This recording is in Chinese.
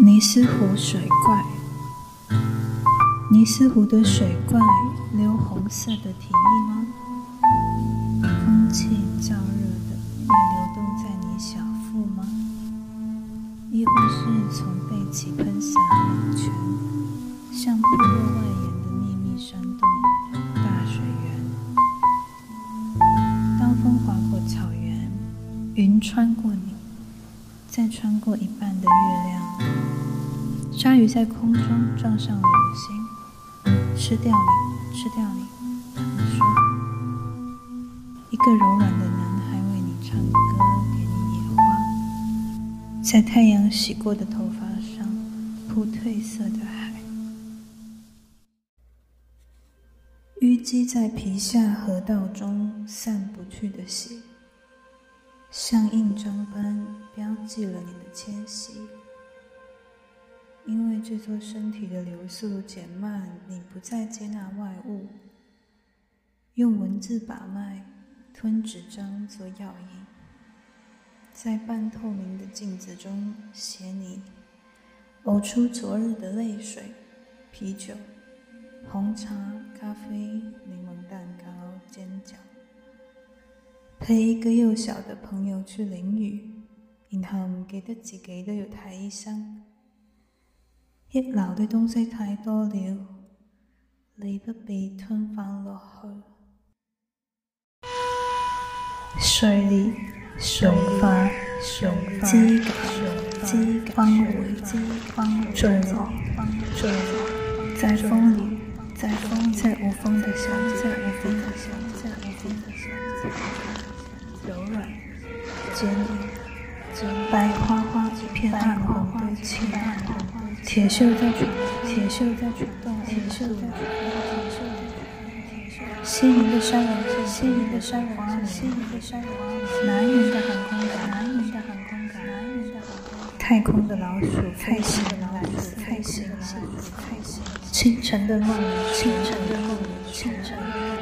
尼斯湖水怪，尼斯湖的水怪流红色的体液吗？空气燥热的也流动在你小腹吗？亦或是从背脊喷洒冷泉，向部落外延的秘密山洞大水源？当风划过草原，云穿过你，再穿过一半的月亮。鲨鱼在空中撞上了流星，吃掉你，吃掉你。他们说，一个柔软的男孩为你唱歌，给你野花，在太阳洗过的头发上铺褪色的海，淤积在皮下河道中散不去的血，像印章般标记了你的迁徙。这座身体的流速减慢，你不再接纳外物。用文字把脉，吞纸张做药引。在半透明的镜子中写你，呕出昨日的泪水。啤酒、红茶、咖啡、柠檬蛋糕、煎饺。陪一个幼小的朋友去淋雨，然行给得自己都有台医生。一流的东西太多了，你不被吞翻落去。碎裂、融化、支解、崩毁、坠落，在风里，在无风的乡下，柔软、坚硬、白花花一片暗红的凄铁锈在转动，铁锈在转动，铁锈在转动，铁锈在转动。森林的山羊，森林的山羊，森林的山羊。男人的寒宫感，男人的寒宫感，男人的寒宫太空的老鼠，太空的老鼠，太空，太空，清晨的梦，清晨的梦，清晨。